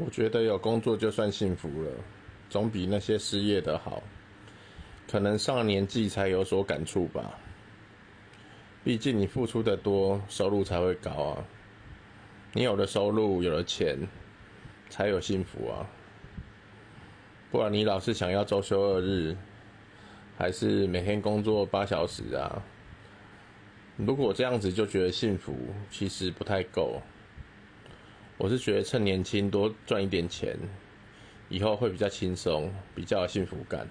我觉得有工作就算幸福了，总比那些失业的好。可能上了年纪才有所感触吧。毕竟你付出的多，收入才会高啊。你有了收入，有了钱，才有幸福啊。不然你老是想要周休二日，还是每天工作八小时啊？如果这样子就觉得幸福，其实不太够。我是觉得趁年轻多赚一点钱，以后会比较轻松，比较有幸福感。